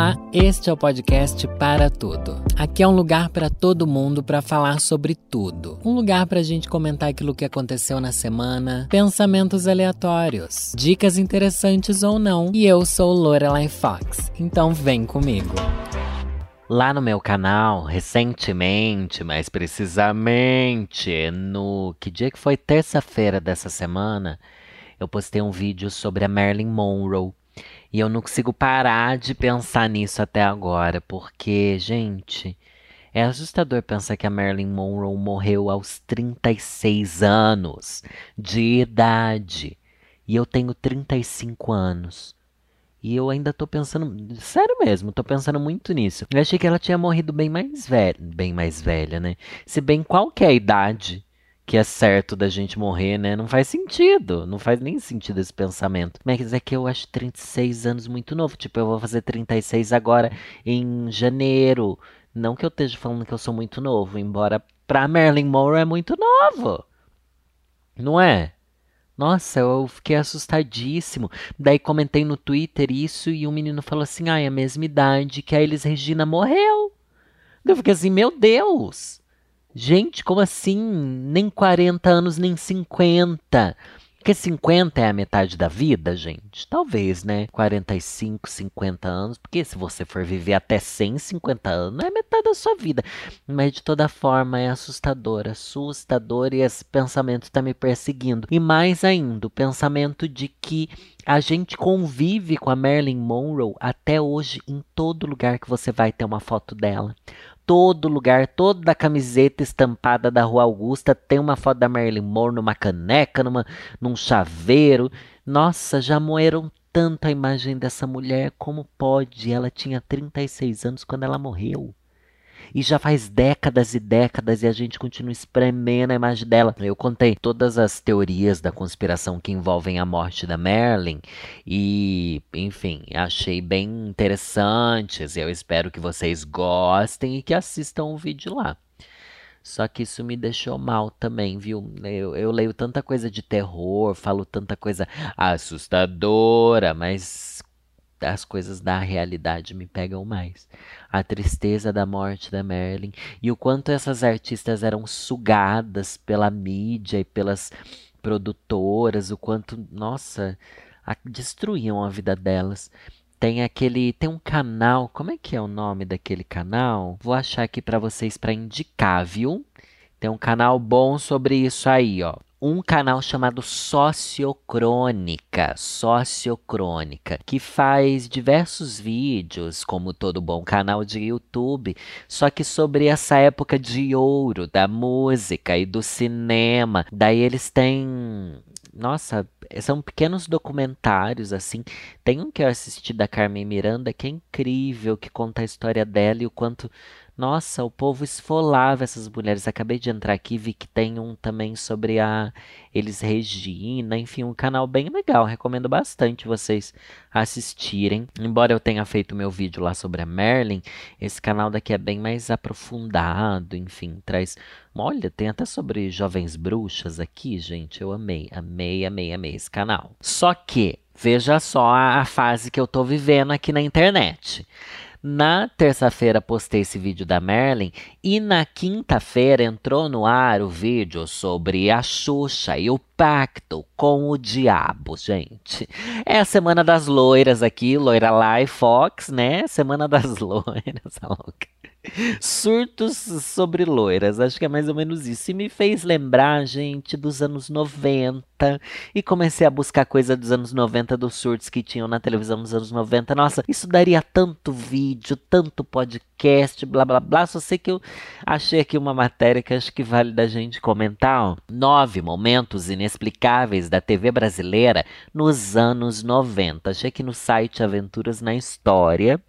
Olá, este é o podcast Para Tudo. Aqui é um lugar para todo mundo para falar sobre tudo. Um lugar para a gente comentar aquilo que aconteceu na semana, pensamentos aleatórios, dicas interessantes ou não. E eu sou Lorelai Fox, então vem comigo. Lá no meu canal, recentemente, mais precisamente, no que dia que foi terça-feira dessa semana, eu postei um vídeo sobre a Marilyn Monroe e eu não consigo parar de pensar nisso até agora, porque, gente, é assustador pensar que a Marilyn Monroe morreu aos 36 anos de idade. E eu tenho 35 anos. E eu ainda tô pensando, sério mesmo, tô pensando muito nisso. Eu achei que ela tinha morrido bem mais velha, bem mais velha, né? Se bem qualquer idade que é certo da gente morrer, né? Não faz sentido. Não faz nem sentido esse pensamento. Mas é que eu acho 36 anos muito novo. Tipo, eu vou fazer 36 agora em janeiro. Não que eu esteja falando que eu sou muito novo, embora pra Marilyn Monroe é muito novo. Não é? Nossa, eu fiquei assustadíssimo. Daí comentei no Twitter isso e um menino falou assim: ah, é a mesma idade que a Elis Regina morreu. Eu fiquei assim, meu Deus. Gente, como assim? Nem 40 anos, nem 50. Porque 50 é a metade da vida, gente? Talvez, né? 45, 50 anos. Porque se você for viver até 150 anos, é metade da sua vida. Mas de toda forma é assustador, assustador e esse pensamento está me perseguindo. E mais ainda, o pensamento de que a gente convive com a Marilyn Monroe até hoje em todo lugar que você vai ter uma foto dela todo lugar, toda camiseta estampada da Rua Augusta tem uma foto da Marilyn Monroe numa caneca, numa, num chaveiro. Nossa, já moeram tanto a imagem dessa mulher. Como pode? Ela tinha 36 anos quando ela morreu. E já faz décadas e décadas e a gente continua espremendo a imagem dela. Eu contei todas as teorias da conspiração que envolvem a morte da Marilyn e, enfim, achei bem interessantes. Eu espero que vocês gostem e que assistam o vídeo lá. Só que isso me deixou mal também, viu? Eu, eu leio tanta coisa de terror, falo tanta coisa assustadora, mas as coisas da realidade me pegam mais. A tristeza da morte da Marilyn e o quanto essas artistas eram sugadas pela mídia e pelas produtoras, o quanto, nossa, a, destruíam a vida delas. Tem aquele, tem um canal, como é que é o nome daquele canal? Vou achar aqui para vocês para indicar, viu? Tem um canal bom sobre isso aí, ó um canal chamado Sociocrônica, Sociocrônica, que faz diversos vídeos, como todo bom canal de YouTube, só que sobre essa época de ouro da música e do cinema. Daí eles têm nossa, são pequenos documentários assim. Tem um que eu assisti da Carmen Miranda que é incrível, que conta a história dela e o quanto nossa, o povo esfolava essas mulheres. Acabei de entrar aqui vi que tem um também sobre a Elis Regina, enfim, um canal bem legal. Recomendo bastante vocês assistirem. Embora eu tenha feito meu vídeo lá sobre a Merlin, esse canal daqui é bem mais aprofundado, enfim, traz. Olha, tem até sobre jovens bruxas aqui, gente. Eu amei, amei, amei, amei esse canal. Só que veja só a fase que eu tô vivendo aqui na internet. Na terça-feira postei esse vídeo da Merlin e na quinta-feira entrou no ar o vídeo sobre a Xuxa e o pacto com o diabo, gente. É a semana das loiras aqui, loira Live Fox, né? Semana das loiras, a louca. Surtos sobre loiras, acho que é mais ou menos isso. E me fez lembrar, gente, dos anos 90. E comecei a buscar coisa dos anos 90, dos surtos que tinham na televisão nos anos 90. Nossa, isso daria tanto vídeo, tanto podcast, blá blá blá. Só sei que eu achei aqui uma matéria que acho que vale da gente comentar. Ó. Nove momentos inexplicáveis da TV brasileira nos anos 90. Achei aqui no site Aventuras na História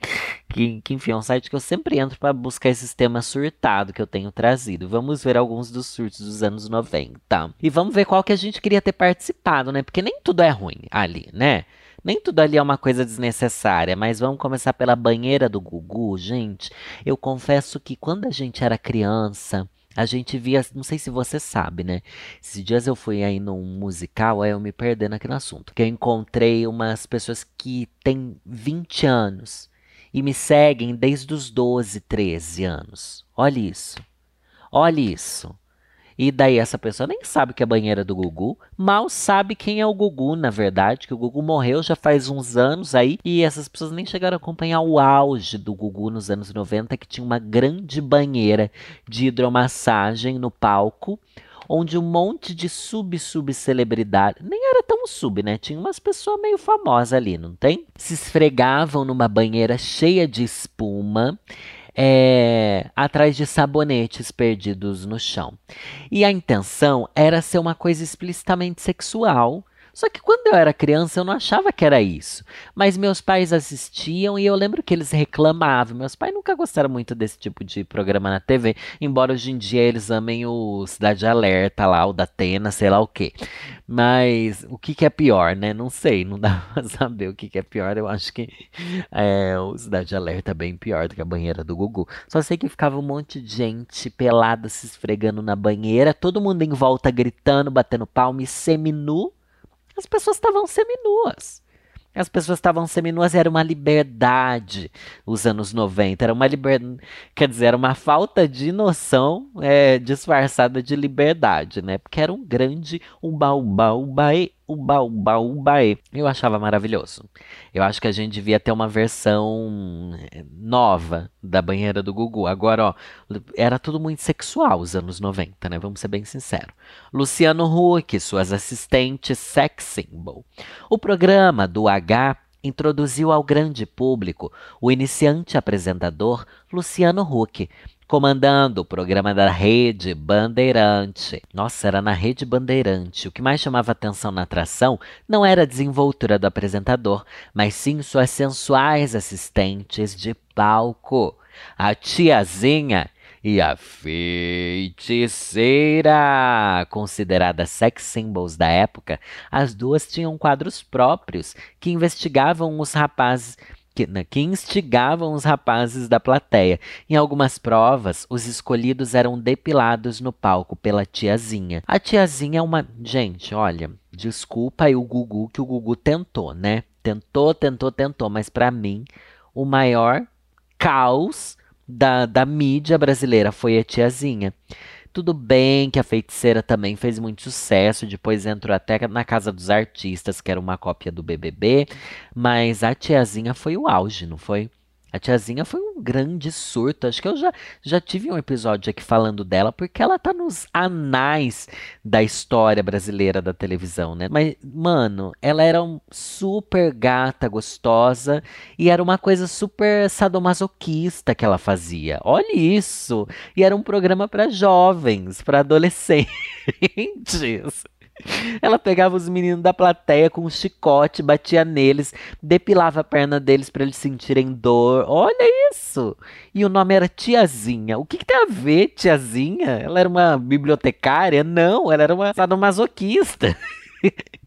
que, que enfim, é um site que eu sempre entro para buscar esses temas surtados que eu tenho trazido. Vamos ver alguns dos surtos dos anos 90. E vamos ver qual que a gente queria ter participado, né? Porque nem tudo é ruim ali, né? Nem tudo ali é uma coisa desnecessária, mas vamos começar pela banheira do Gugu, gente. Eu confesso que quando a gente era criança, a gente via, não sei se você sabe, né? Esses dias eu fui aí num musical, aí eu me perdendo aqui no assunto. Que eu encontrei umas pessoas que têm 20 anos e me seguem desde os 12, 13 anos. Olha isso. Olha isso. E daí essa pessoa nem sabe que é banheira do Gugu, mal sabe quem é o Gugu, na verdade, que o Gugu morreu já faz uns anos aí, e essas pessoas nem chegaram a acompanhar o auge do Gugu nos anos 90, que tinha uma grande banheira de hidromassagem no palco, onde um monte de sub-sub-celebridade, nem era tão sub, né? Tinha umas pessoas meio famosas ali, não tem? Se esfregavam numa banheira cheia de espuma é, atrás de sabonetes perdidos no chão. E a intenção era ser uma coisa explicitamente sexual. Só que quando eu era criança eu não achava que era isso. Mas meus pais assistiam e eu lembro que eles reclamavam. Meus pais nunca gostaram muito desse tipo de programa na TV, embora hoje em dia eles amem o Cidade Alerta lá, o da Atena, sei lá o quê. Mas o que, que é pior, né? Não sei, não dá pra saber o que, que é pior. Eu acho que é, o Cidade Alerta é bem pior do que a banheira do Gugu. Só sei que ficava um monte de gente pelada se esfregando na banheira, todo mundo em volta gritando, batendo palma e seminu. As pessoas estavam seminuas. As pessoas estavam seminuas, era uma liberdade os anos 90. Era uma liberdade, quer dizer, era uma falta de noção é, disfarçada de liberdade, né? Porque era um grande uba-uba-ubaê uba, uba, ubaê. Eu achava maravilhoso. Eu acho que a gente devia ter uma versão eh, nova da banheira do Gugu. Agora, ó, era tudo muito sexual os anos 90, né? Vamos ser bem sinceros. Luciano Huck, suas assistentes sex symbol. O programa do H introduziu ao grande público o iniciante apresentador Luciano Huck, comandando o programa da Rede Bandeirante. Nossa, era na Rede Bandeirante. O que mais chamava atenção na atração não era a desenvoltura do apresentador, mas sim suas sensuais assistentes de palco. A tiazinha e a feiticeira, consideradas sex symbols da época, as duas tinham quadros próprios que investigavam os rapazes que, né, que instigavam os rapazes da plateia. Em algumas provas, os escolhidos eram depilados no palco pela tiazinha. A tiazinha é uma. Gente, olha, desculpa aí o Gugu que o Gugu tentou, né? Tentou, tentou, tentou, mas para mim, o maior caos da, da mídia brasileira foi a tiazinha. Tudo bem que a feiticeira também fez muito sucesso, depois entrou até na Casa dos Artistas, que era uma cópia do BBB, mas a tiazinha foi o auge, não foi? A tiazinha foi um grande surto. Acho que eu já, já tive um episódio aqui falando dela, porque ela tá nos anais da história brasileira da televisão, né? Mas, mano, ela era um super gata, gostosa, e era uma coisa super sadomasoquista que ela fazia. Olha isso! E era um programa para jovens, para adolescentes. Ela pegava os meninos da plateia com um chicote, batia neles, depilava a perna deles para eles sentirem dor. Olha isso! E o nome era Tiazinha. O que, que, tem a ver, Tiazinha? Ela era uma bibliotecária? Não, ela era uma sadomasoquista.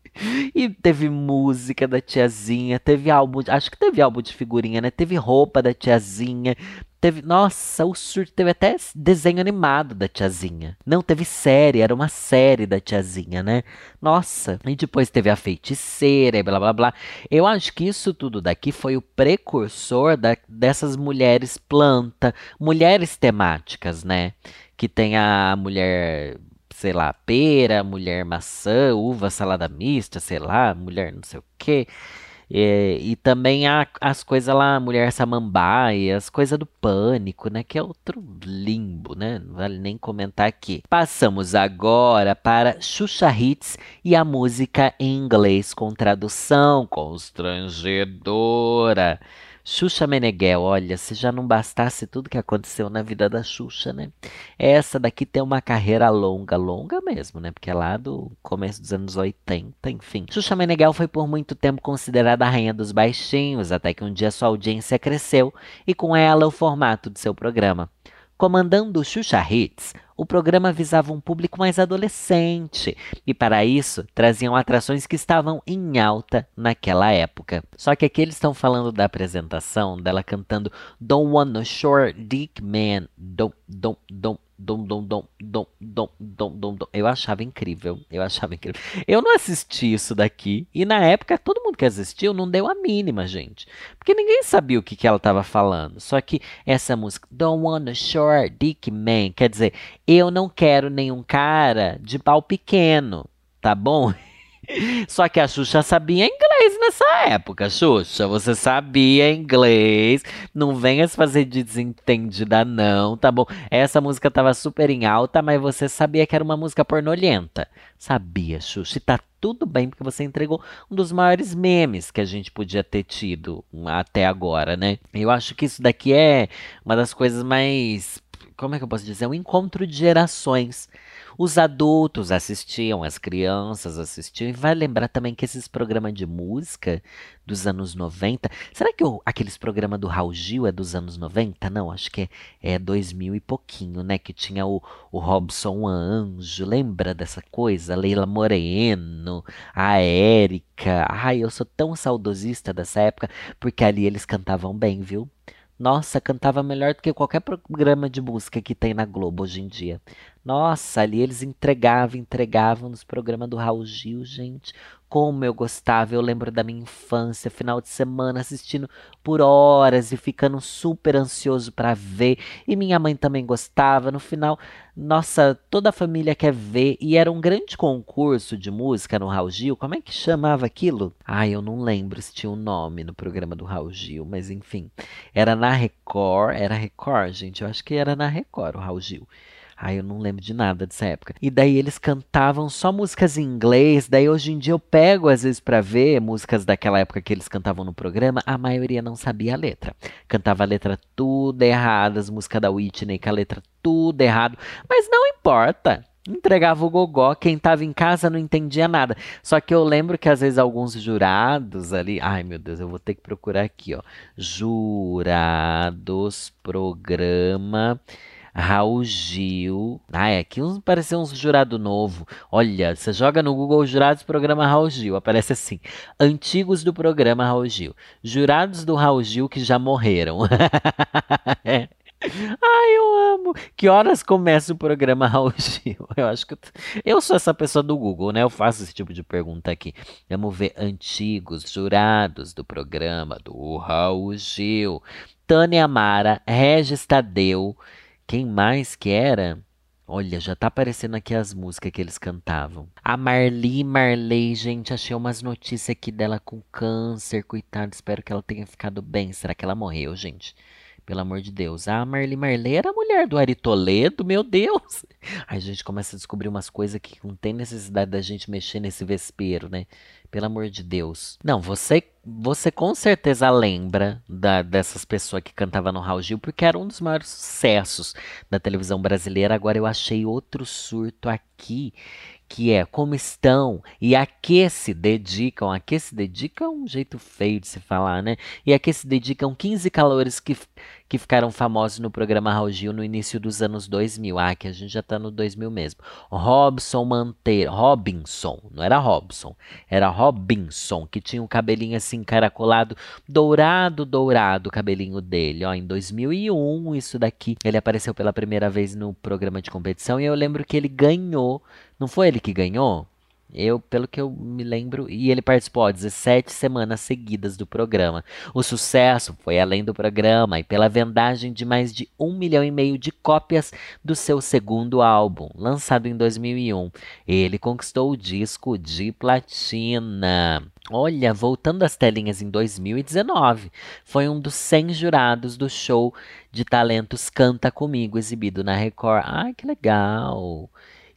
E teve música da tiazinha, teve álbum, acho que teve álbum de figurinha, né? Teve roupa da tiazinha, Teve, nossa, o surto teve até desenho animado da tiazinha. Não teve série, era uma série da tiazinha, né? Nossa, e depois teve a feiticeira e blá blá blá. Eu acho que isso tudo daqui foi o precursor da, dessas mulheres planta, mulheres temáticas, né? Que tem a mulher sei lá, pera, mulher maçã, uva, salada mista, sei lá, mulher não sei o quê. É, e também há as coisas lá, Mulher Samambaia, as coisas do pânico, né? Que é outro limbo, né? Não vale nem comentar aqui. Passamos agora para Xuxa Hits e a música em inglês com tradução constrangedora. Xuxa Meneghel, olha, se já não bastasse tudo que aconteceu na vida da Xuxa, né? Essa daqui tem uma carreira longa, longa mesmo, né? Porque é lá do começo dos anos 80, enfim. Xuxa Meneghel foi por muito tempo considerada a rainha dos baixinhos, até que um dia sua audiência cresceu e com ela o formato de seu programa. Comandando Xuxa Hits, o programa visava um público mais adolescente e, para isso, traziam atrações que estavam em alta naquela época. Só que aqui eles estão falando da apresentação dela cantando Don't Wanna Short Dick Man, Don't, Don't, Don't, Dom, dom, dom, dom, dom, dom, dom, dom. Eu achava incrível. Eu achava incrível. Eu não assisti isso daqui. E na época, todo mundo que assistiu não deu a mínima, gente. Porque ninguém sabia o que, que ela estava falando. Só que essa música, Don't Wanna Short Dick Man, quer dizer, eu não quero nenhum cara de pau pequeno, tá bom? Só que a Xuxa sabia inglês nessa época, Xuxa. Você sabia inglês. Não venha se fazer de desentendida, não, tá bom? Essa música tava super em alta, mas você sabia que era uma música pornolenta. Sabia, Xuxa. E tá tudo bem, porque você entregou um dos maiores memes que a gente podia ter tido até agora, né? Eu acho que isso daqui é uma das coisas mais. Como é que eu posso dizer? Um encontro de gerações. Os adultos assistiam, as crianças assistiam. E vai lembrar também que esses programas de música dos anos 90. Será que aqueles programas do Raul Gil é dos anos 90? Não, acho que é, é 2000 e pouquinho, né? Que tinha o, o Robson Anjo. Lembra dessa coisa? Leila Moreno, a Érica. Ai, eu sou tão saudosista dessa época, porque ali eles cantavam bem, viu? Nossa, cantava melhor do que qualquer programa de música que tem na Globo hoje em dia. Nossa, ali eles entregavam, entregavam nos programas do Raul Gil, gente. Como eu gostava, eu lembro da minha infância, final de semana, assistindo por horas e ficando super ansioso para ver. E minha mãe também gostava. No final, nossa, toda a família quer ver. E era um grande concurso de música no Raul Gil. Como é que chamava aquilo? Ai, eu não lembro se tinha um nome no programa do Raul Gil, mas enfim. Era na Record. Era Record, gente? Eu acho que era na Record o Raul Gil. Ai, eu não lembro de nada dessa época. E daí eles cantavam só músicas em inglês. Daí hoje em dia eu pego às vezes para ver músicas daquela época que eles cantavam no programa. A maioria não sabia a letra. Cantava a letra tudo errada, as músicas da Whitney com a letra tudo errado. Mas não importa entregava o gogó, quem estava em casa não entendia nada. Só que eu lembro que às vezes alguns jurados ali, ai meu Deus, eu vou ter que procurar aqui, ó. Jurados programa Raul Gil. Ai, aqui uns, pareceu uns jurado novo. Olha, você joga no Google Jurados Programa Raul Gil, aparece assim: Antigos do programa Raul Gil. Jurados do Raul Gil que já morreram. é. Ai, eu amo. Que horas começa o programa Raul Gil? Eu acho que eu, eu sou essa pessoa do Google, né? Eu faço esse tipo de pergunta aqui. Vamos ver antigos jurados do programa do Raul Gil. Tânia Amara, Regis Tadeu, quem mais que era? Olha, já tá aparecendo aqui as músicas que eles cantavam. A Marli Marley, gente, achei umas notícias aqui dela com câncer, coitada. Espero que ela tenha ficado bem. Será que ela morreu, gente? Pelo amor de Deus. A Marli Marley era a mulher do Ari Toledo, meu Deus. Aí a gente começa a descobrir umas coisas que não tem necessidade da gente mexer nesse vespeiro, né? Pelo amor de Deus. Não, você você com certeza lembra da, dessas pessoas que cantavam no Raul Gil, porque era um dos maiores sucessos da televisão brasileira. Agora eu achei outro surto aqui que é como estão e a que se dedicam. A que se dedica é um jeito feio de se falar, né? E a que se dedicam 15 calores que, que ficaram famosos no programa Raul Gil no início dos anos 2000. Ah, que a gente já tá no 2000 mesmo. Robson Manteiro, Robinson, não era Robson, era Robinson, que tinha um cabelinho assim encaracolado, dourado, dourado o cabelinho dele, ó, em 2001, isso daqui. Ele apareceu pela primeira vez no programa de competição e eu lembro que ele ganhou não foi ele que ganhou? Eu, pelo que eu me lembro, e ele participou ó, 17 semanas seguidas do programa. O sucesso foi além do programa e pela vendagem de mais de um milhão e meio de cópias do seu segundo álbum, lançado em 2001. Ele conquistou o disco de platina. Olha, voltando às telinhas em 2019, foi um dos 100 jurados do show de talentos Canta Comigo, exibido na Record. Ai, que legal!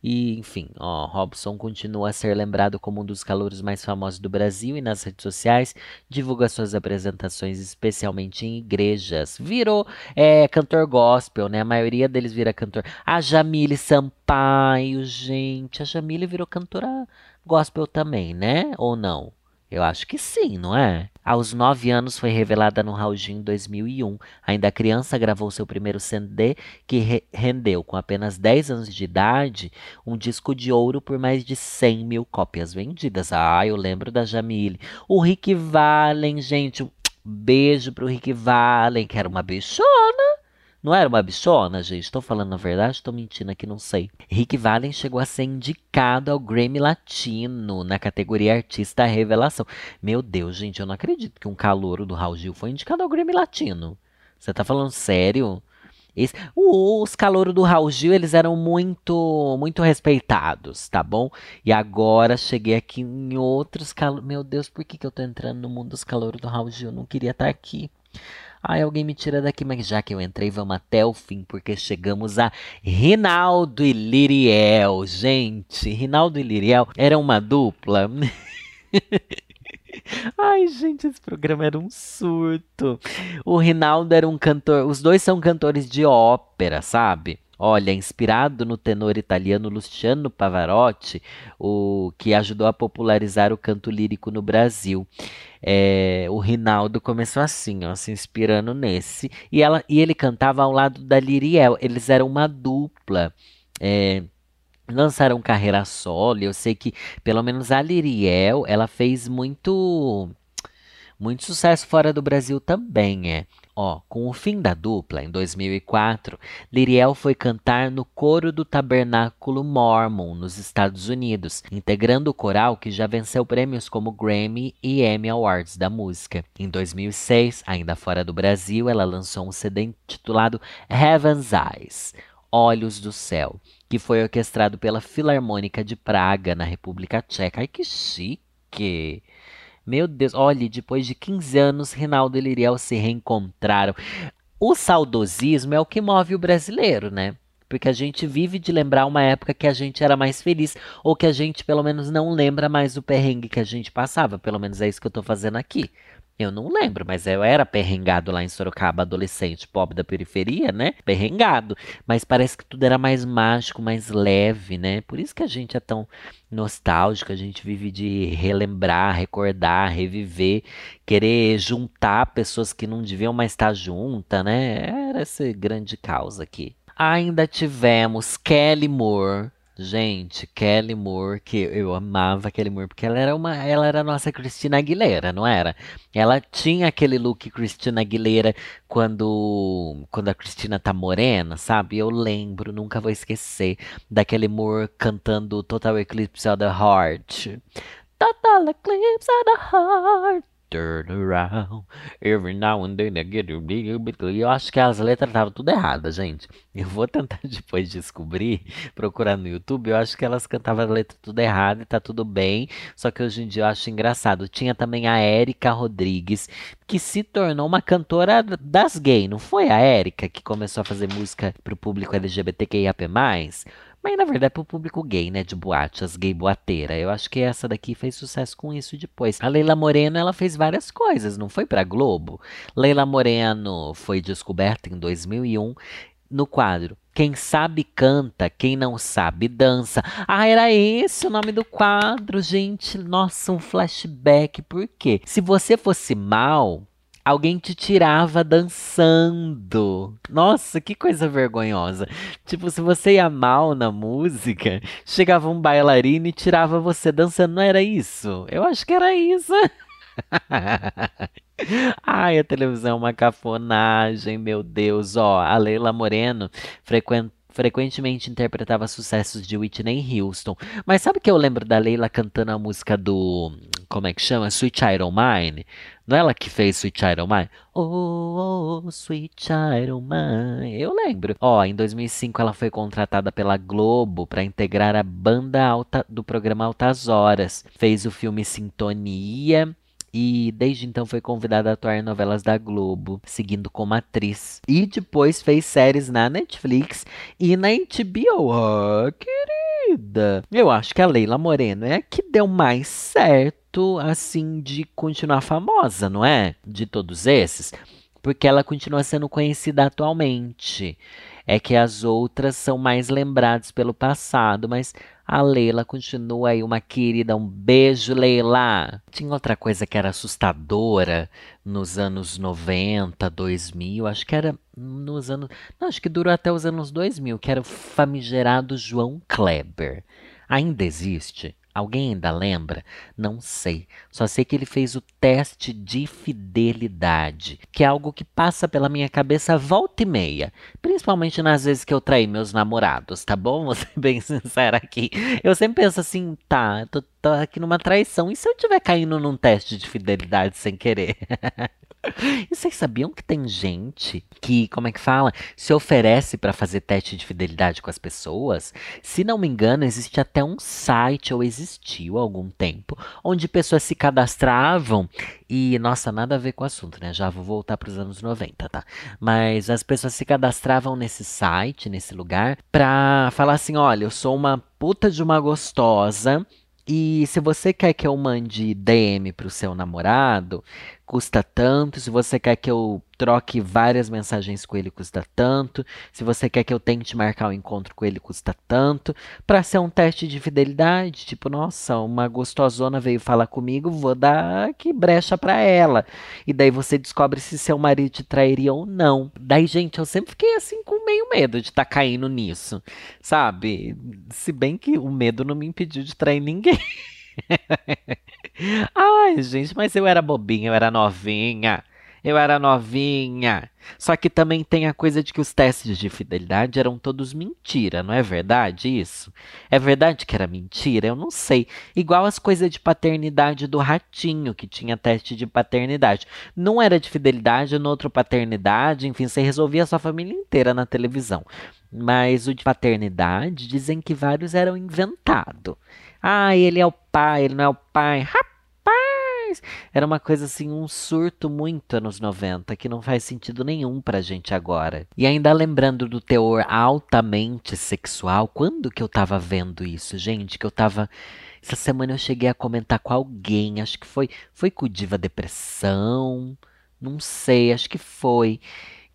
E, enfim, ó, Robson continua a ser lembrado como um dos calouros mais famosos do Brasil e nas redes sociais divulga suas apresentações, especialmente em igrejas. Virou é, cantor gospel, né? A maioria deles vira cantor. A Jamile Sampaio, gente. A Jamile virou cantora gospel também, né? Ou não? Eu acho que sim, não é? Aos nove anos foi revelada no Raul Gil em 2001. Ainda criança gravou seu primeiro CD que re rendeu, com apenas 10 anos de idade, um disco de ouro por mais de 100 mil cópias vendidas. Ah, eu lembro da Jamile. O Rick Valen, gente, um beijo pro Rick Valen, que era uma bichona. Não era uma bichona, gente? Estou falando a verdade? Estou mentindo aqui, não sei. Rick Valen chegou a ser indicado ao Grammy Latino na categoria Artista Revelação. Meu Deus, gente, eu não acredito que um calouro do Raul Gil foi indicado ao Grammy Latino. Você tá falando sério? Esse, os calouros do Raul Gil, eles eram muito, muito respeitados, tá bom? E agora cheguei aqui em outros calouros. Meu Deus, por que, que eu tô entrando no mundo dos calouros do Raul Gil? Eu não queria estar aqui. Ai, alguém me tira daqui, mas já que eu entrei, vamos até o fim, porque chegamos a Rinaldo e Liriel. Gente, Rinaldo e Liriel era uma dupla. Ai, gente, esse programa era um surto. O Rinaldo era um cantor, os dois são cantores de ópera, sabe? Olha, inspirado no tenor italiano Luciano Pavarotti, o que ajudou a popularizar o canto lírico no Brasil. É, o Rinaldo começou assim, ó, se inspirando nesse. E, ela, e ele cantava ao lado da Liriel. Eles eram uma dupla. É, lançaram carreira solo. Eu sei que, pelo menos a Liriel, ela fez muito muito sucesso fora do Brasil também, é. Ó, com o fim da dupla, em 2004, Liriel foi cantar no coro do Tabernáculo Mormon, nos Estados Unidos, integrando o coral que já venceu prêmios como Grammy e Emmy Awards da música. Em 2006, ainda fora do Brasil, ela lançou um CD intitulado Heaven's Eyes, Olhos do Céu, que foi orquestrado pela Filarmônica de Praga, na República Tcheca. Ai, que chique! Meu Deus, olha, depois de 15 anos, Rinaldo e Liriel se reencontraram. O saudosismo é o que move o brasileiro, né? Porque a gente vive de lembrar uma época que a gente era mais feliz, ou que a gente pelo menos não lembra mais o perrengue que a gente passava. Pelo menos é isso que eu tô fazendo aqui. Eu não lembro, mas eu era perrengado lá em Sorocaba, adolescente, pobre da periferia, né? Perrengado. Mas parece que tudo era mais mágico, mais leve, né? Por isso que a gente é tão nostálgico, a gente vive de relembrar, recordar, reviver, querer juntar pessoas que não deviam mais estar juntas, né? Era essa grande causa aqui. Ainda tivemos Kelly Moore Gente, Kelly Moore, que eu amava Kelly Moore, porque ela era uma, ela era a nossa Cristina Aguilera, não era? Ela tinha aquele look Cristina Aguilera quando, quando a Cristina tá morena, sabe? Eu lembro, nunca vou esquecer, da Kelly Moore cantando Total Eclipse of the Heart. Total Eclipse of the Heart turn around. Every now and then I get a big bit. Eu acho que as letras estavam tudo erradas, gente. Eu vou tentar depois descobrir, procurar no YouTube. Eu acho que elas cantavam a letra tudo errada e tá tudo bem. Só que hoje em dia eu acho engraçado. Tinha também a Érica Rodrigues, que se tornou uma cantora das gays. Não foi a Érica que começou a fazer música pro público LGBTQIAP+. Mas na verdade é pro público gay, né? De boate, as gay boateira. Eu acho que essa daqui fez sucesso com isso depois. A Leila Moreno, ela fez várias coisas, não foi pra Globo? Leila Moreno foi descoberta em 2001 no quadro Quem sabe canta, quem não sabe dança. Ah, era esse o nome do quadro, gente. Nossa, um flashback. Por quê? Se você fosse mal, alguém te tirava dançando. Nossa, que coisa vergonhosa. Tipo, se você ia mal na música, chegava um bailarino e tirava você dançando. Não era isso? Eu acho que era isso. Ai, a televisão é uma cafonagem, meu Deus. Ó, a Leila Moreno frequentemente interpretava sucessos de Whitney Houston. Mas sabe que eu lembro da Leila cantando a música do. Como é que chama? Sweet O' Mine? Não é ela que fez Sweet Child O' Mine? Oh, oh, Sweet Child O' Mine. Eu lembro. Ó, em 2005 ela foi contratada pela Globo para integrar a banda alta do programa Altas Horas. Fez o filme Sintonia e desde então foi convidada a atuar em novelas da Globo, seguindo como atriz. E depois fez séries na Netflix e na HBO. Oh, querida! Eu acho que a Leila Moreno é a que deu mais certo, assim, de continuar famosa, não é? De todos esses. Porque ela continua sendo conhecida atualmente. É que as outras são mais lembradas pelo passado, mas A Leila continua aí uma querida. Um beijo, Leila. Tinha outra coisa que era assustadora nos anos 90, 2000. Acho que era nos anos. Não, acho que durou até os anos 2000, que era o famigerado João Kleber. Ainda existe? Alguém ainda lembra? Não sei. Só sei que ele fez o teste de fidelidade, que é algo que passa pela minha cabeça volta e meia. Principalmente nas vezes que eu traí meus namorados, tá bom? Vou ser bem sincera aqui. Eu sempre penso assim, tá, tô, tô aqui numa traição. E se eu tiver caindo num teste de fidelidade sem querer? E vocês sabiam que tem gente que, como é que fala, se oferece para fazer teste de fidelidade com as pessoas? Se não me engano, existe até um site, ou existiu há algum tempo, onde pessoas se cadastravam e, nossa, nada a ver com o assunto, né? Já vou voltar para os anos 90, tá? Mas as pessoas se cadastravam nesse site, nesse lugar, pra falar assim: olha, eu sou uma puta de uma gostosa. E se você quer que eu mande DM pro seu namorado, custa tanto. Se você quer que eu troque várias mensagens com ele, custa tanto. Se você quer que eu tente marcar um encontro com ele, custa tanto. Para ser um teste de fidelidade, tipo, nossa, uma gostosona veio falar comigo, vou dar que brecha para ela. E daí você descobre se seu marido te trairia ou não. Daí, gente, eu sempre fiquei assim com meio medo de estar tá caindo nisso, sabe? Se bem que o medo não me impediu de trair ninguém. Ai, gente, mas eu era bobinha, eu era novinha. Eu era novinha. Só que também tem a coisa de que os testes de fidelidade eram todos mentira, não é verdade isso? É verdade que era mentira? Eu não sei. Igual as coisas de paternidade do ratinho, que tinha teste de paternidade. Não era de fidelidade, no outro paternidade, enfim, você resolvia a sua família inteira na televisão. Mas o de paternidade, dizem que vários eram inventados. Ah, ele é o pai, ele não é o pai. Rapaz! Era uma coisa assim, um surto muito anos 90, que não faz sentido nenhum pra gente agora. E ainda lembrando do teor altamente sexual, quando que eu tava vendo isso, gente? Que eu tava. Essa semana eu cheguei a comentar com alguém, acho que foi. Foi com o Diva Depressão. Não sei, acho que foi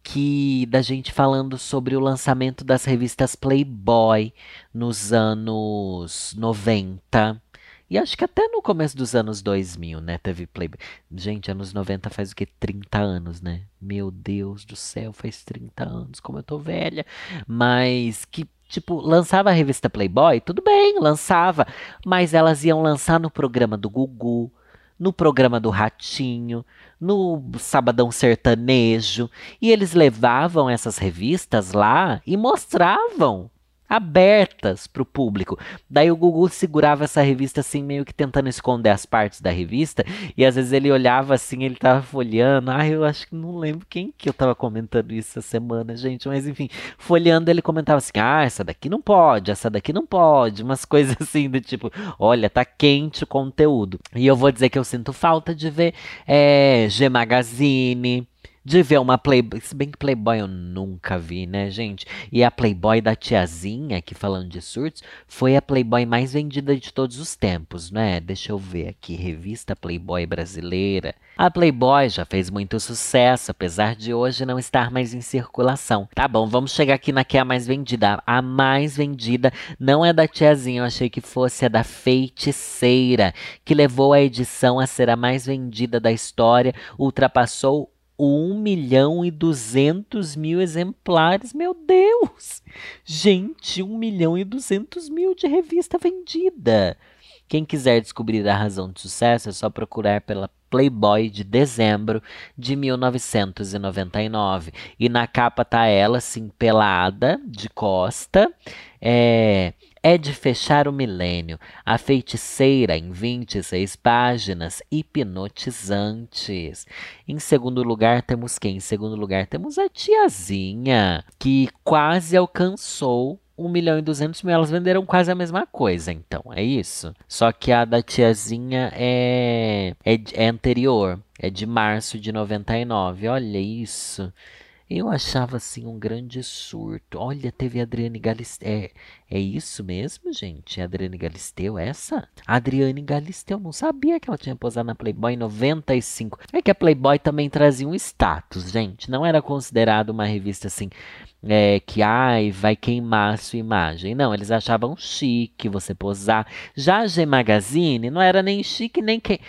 que da gente falando sobre o lançamento das revistas Playboy nos anos 90. E acho que até no começo dos anos 2000, né, teve Playboy. Gente, anos 90 faz o que 30 anos, né? Meu Deus do céu, faz 30 anos, como eu tô velha. Mas que Tipo, lançava a revista Playboy, tudo bem, lançava. Mas elas iam lançar no programa do Gugu, no programa do Ratinho, no Sabadão Sertanejo, e eles levavam essas revistas lá e mostravam abertas para o público. Daí o Gugu segurava essa revista assim, meio que tentando esconder as partes da revista, e às vezes ele olhava assim, ele tava folheando. Ah, eu acho que não lembro quem que eu tava comentando isso essa semana, gente, mas enfim, folheando ele comentava assim: "Ah, essa daqui não pode, essa daqui não pode", umas coisas assim do tipo: "Olha, tá quente o conteúdo". E eu vou dizer que eu sinto falta de ver é, G Magazine, de ver uma Playboy. Se bem que Playboy eu nunca vi, né, gente? E a Playboy da tiazinha, que falando de surtos, foi a Playboy mais vendida de todos os tempos, né? Deixa eu ver aqui, revista Playboy brasileira. A Playboy já fez muito sucesso, apesar de hoje não estar mais em circulação. Tá bom, vamos chegar aqui na que é a mais vendida. A mais vendida não é da tiazinha, eu achei que fosse a da feiticeira, que levou a edição a ser a mais vendida da história, ultrapassou 1 milhão e 200 mil exemplares. Meu Deus! Gente, 1 milhão e 200 mil de revista vendida. Quem quiser descobrir a razão de sucesso é só procurar pela Playboy de dezembro de 1999. E na capa tá ela, assim, pelada, de costa, é, é de fechar o milênio. A feiticeira em 26 páginas hipnotizantes. Em segundo lugar, temos quem? Em segundo lugar, temos a tiazinha, que quase alcançou 1 milhão e 200 mil. Elas venderam quase a mesma coisa, então, é isso. Só que a da tiazinha é, é, é anterior, é de março de 99. Olha isso. Eu achava assim um grande surto. Olha, teve a Adriane Galisteu. É, é isso mesmo, gente? Adriane Galisteu, essa? Adriane Galisteu, não sabia que ela tinha posado na Playboy em 95. É que a Playboy também trazia um status, gente. Não era considerado uma revista assim. É, que ai, vai queimar a sua imagem. Não, eles achavam chique você posar. Já a G Magazine não era nem chique nem que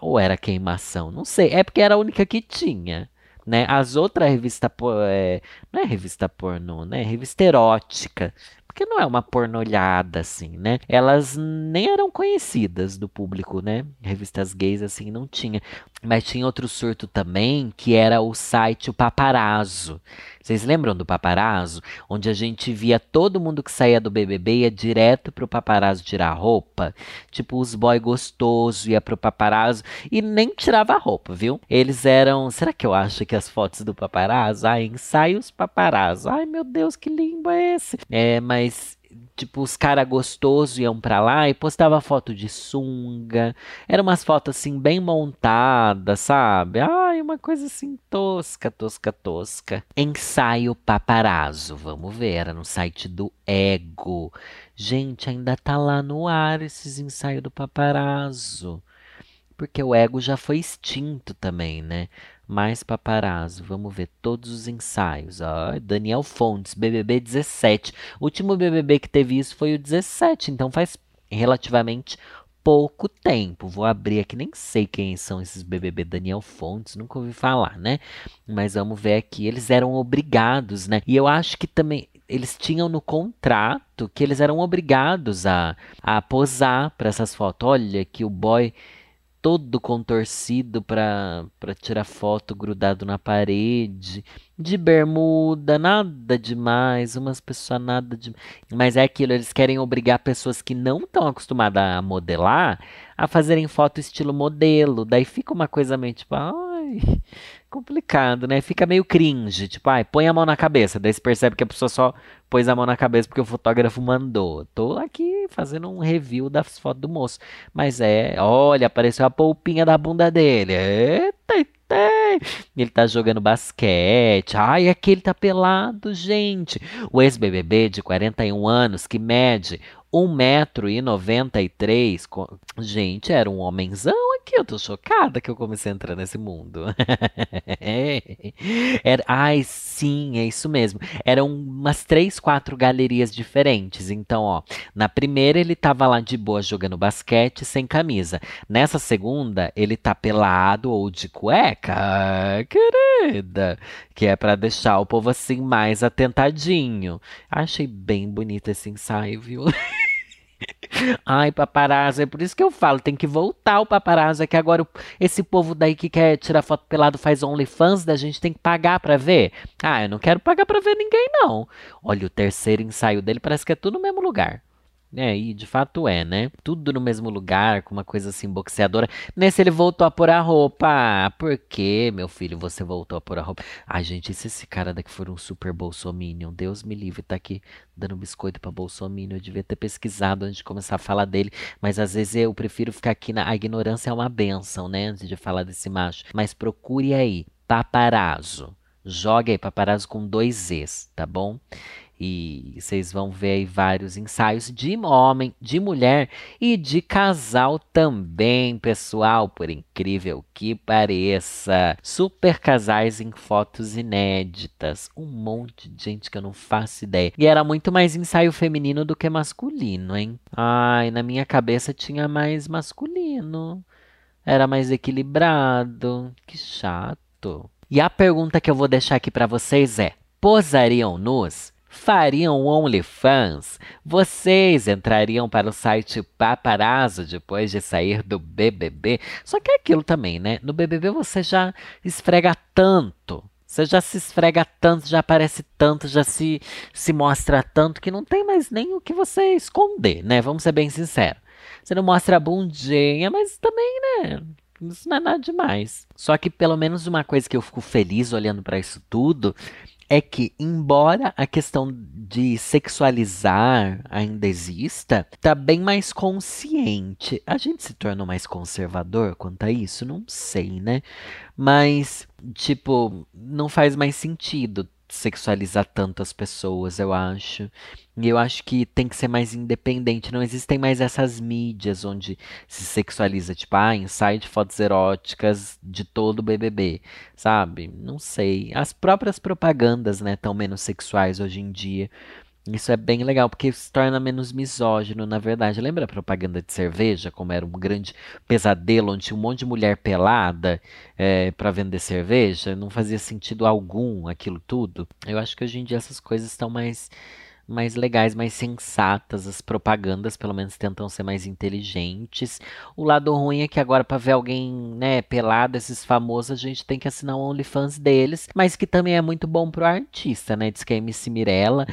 ou era queimação, não sei. É porque era a única que tinha. Né? As outras revistas, é, não é revista pornô, né? Revista erótica. Porque não é uma pornolhada, assim, né? Elas nem eram conhecidas do público, né? Revistas gays, assim, não tinha. Mas tinha outro surto também, que era o site O Paparazzo. Vocês lembram do paparazzo? Onde a gente via todo mundo que saía do BBB ia direto pro paparazzo tirar roupa. Tipo, os boy gostoso ia pro paparazzo e nem tirava roupa, viu? Eles eram. Será que eu acho que as fotos do paparazzo? Ai, ensaios paparazzo. Ai, meu Deus, que lindo é esse? É, mas tipo, os caras gostosos iam pra lá e postava foto de sunga. Eram umas fotos assim, bem montadas, sabe? Ai, uma coisa assim tosca, tosca, tosca. Ensaio paparazzo, vamos ver, era no site do Ego. Gente, ainda tá lá no ar esses ensaios do paparazzo. Porque o ego já foi extinto também, né? Mais paparazzo. Vamos ver todos os ensaios. Ó, Daniel Fontes, BBB 17. O último BBB que teve isso foi o 17, então faz relativamente pouco tempo. Vou abrir aqui, nem sei quem são esses BBB Daniel Fontes, nunca ouvi falar, né? Mas vamos ver aqui, eles eram obrigados, né? E eu acho que também eles tinham no contrato que eles eram obrigados a, a posar para essas fotos. Olha que o boy todo contorcido para tirar foto grudado na parede, de bermuda, nada demais, umas pessoas nada de. Mas é aquilo, eles querem obrigar pessoas que não estão acostumadas a modelar a fazerem foto estilo modelo. Daí fica uma coisa meio tipo, ai, complicado, né? Fica meio cringe, tipo, ai, põe a mão na cabeça. Daí você percebe que a pessoa só pôs a mão na cabeça porque o fotógrafo mandou. Tô aqui fazendo um review das fotos do moço. Mas é, olha, apareceu a polpinha da bunda dele. Eita, eita. Ele tá jogando basquete. Ai, aquele tá pelado, gente. O ex-BBB de 41 anos, que mede 1,93m. Gente, era um homenzão aqui. Eu tô chocada que eu comecei a entrar nesse mundo. era, ai, sim, é isso mesmo. Eram umas três, quatro galerias diferentes. Então, ó, na primeira ele tava lá de boa jogando basquete sem camisa. Nessa segunda, ele tá pelado ou de cueca. Querida. Que é para deixar o povo assim mais atentadinho. Achei bem bonito esse ensaio, viu? Ai, paparazzo, é por isso que eu falo, tem que voltar o paparazzo. É que agora esse povo daí que quer tirar foto pelado faz OnlyFans da gente tem que pagar pra ver. Ah, eu não quero pagar pra ver ninguém, não. Olha, o terceiro ensaio dele parece que é tudo no mesmo lugar. É, e de fato é, né? Tudo no mesmo lugar, com uma coisa assim boxeadora. Nesse ele voltou a pôr a roupa. Por que, meu filho, você voltou a pôr a roupa? Ai, gente, se esse cara daqui for um super bolsominion, Deus me livre, tá aqui dando biscoito pra bolsominion. Eu devia ter pesquisado antes de começar a falar dele. Mas às vezes eu prefiro ficar aqui na. A ignorância é uma benção, né? Antes de falar desse macho. Mas procure aí, paparazzo. Jogue aí, paparazzo com dois Z's, tá bom? E vocês vão ver aí vários ensaios de homem, de mulher e de casal também, pessoal, por incrível que pareça. Super casais em fotos inéditas. Um monte de gente que eu não faço ideia. E era muito mais ensaio feminino do que masculino, hein? Ai, na minha cabeça tinha mais masculino. Era mais equilibrado. Que chato. E a pergunta que eu vou deixar aqui para vocês é: posariam nus? Fariam OnlyFans? Vocês entrariam para o site Paparazzo depois de sair do BBB? Só que é aquilo também, né? No BBB você já esfrega tanto. Você já se esfrega tanto, já aparece tanto, já se, se mostra tanto que não tem mais nem o que você esconder, né? Vamos ser bem sinceros. Você não mostra a bundinha, mas também, né? Isso não é nada demais. Só que pelo menos uma coisa que eu fico feliz olhando para isso tudo é que, embora a questão de sexualizar ainda exista, tá bem mais consciente. A gente se tornou mais conservador quanto a isso? Não sei, né? Mas tipo, não faz mais sentido sexualizar tanto as pessoas, eu acho. E eu acho que tem que ser mais independente. Não existem mais essas mídias onde se sexualiza, tipo, ah, ensaio de fotos eróticas de todo o BBB, sabe? Não sei. As próprias propagandas, né, tão menos sexuais hoje em dia. Isso é bem legal, porque se torna menos misógino, na verdade. Lembra a propaganda de cerveja, como era um grande pesadelo, onde tinha um monte de mulher pelada é, para vender cerveja? Não fazia sentido algum aquilo tudo. Eu acho que hoje em dia essas coisas estão mais mais legais, mais sensatas. As propagandas, pelo menos, tentam ser mais inteligentes. O lado ruim é que agora, para ver alguém, né, pelado, esses famosos, a gente tem que assinar o OnlyFans deles, mas que também é muito bom pro artista, né? Diz que a MC Mirella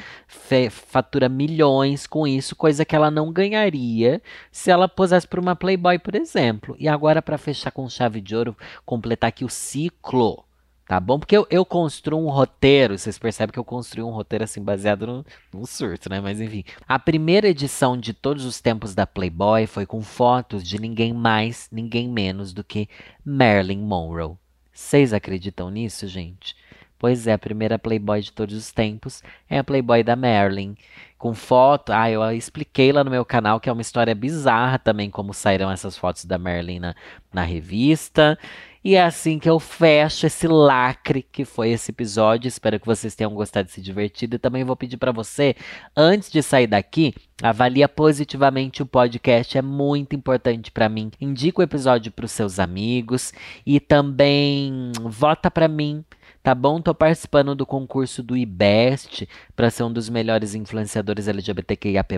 fatura milhões com isso, coisa que ela não ganharia se ela posasse para uma Playboy, por exemplo. E agora, para fechar com chave de ouro, completar aqui o ciclo Tá bom? Porque eu, eu construo um roteiro, vocês percebem que eu construí um roteiro assim baseado no, no surto, né? Mas enfim. A primeira edição de todos os tempos da Playboy foi com fotos de ninguém mais, ninguém menos do que Marilyn Monroe. Vocês acreditam nisso, gente? Pois é, a primeira Playboy de todos os tempos é a Playboy da Marilyn. Com foto, ah, eu expliquei lá no meu canal que é uma história bizarra também como saíram essas fotos da Marilyn na, na revista. E é assim que eu fecho esse lacre que foi esse episódio. Espero que vocês tenham gostado de se divertido. E também vou pedir para você, antes de sair daqui, avalia positivamente o podcast. É muito importante para mim. Indica o episódio para os seus amigos e também vota para mim tá bom? Tô participando do concurso do IBEST para ser um dos melhores influenciadores LGBTQIAP+,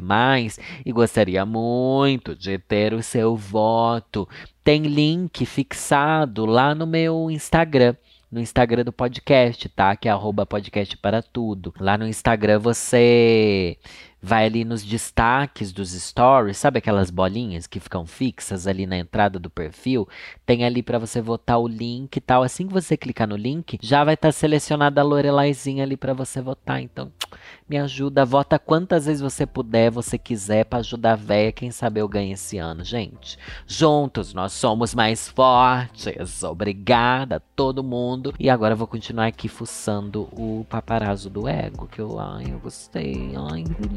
e gostaria muito de ter o seu voto. Tem link fixado lá no meu Instagram no Instagram do podcast, tá? Que é arroba podcast para tudo. Lá no Instagram você vai ali nos destaques dos stories, sabe aquelas bolinhas que ficam fixas ali na entrada do perfil? Tem ali para você votar o link e tal. Assim que você clicar no link, já vai estar tá selecionada a Lorelaizinha ali para você votar. Então, me ajuda, vota quantas vezes você puder, você quiser para ajudar a véia, quem sabe eu ganho esse ano, gente. Juntos nós somos mais fortes. Obrigada a todo mundo. E agora eu vou continuar aqui fuçando o paparazzo do ego, que eu, ai, eu gostei. Ai, que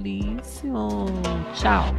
Tchau.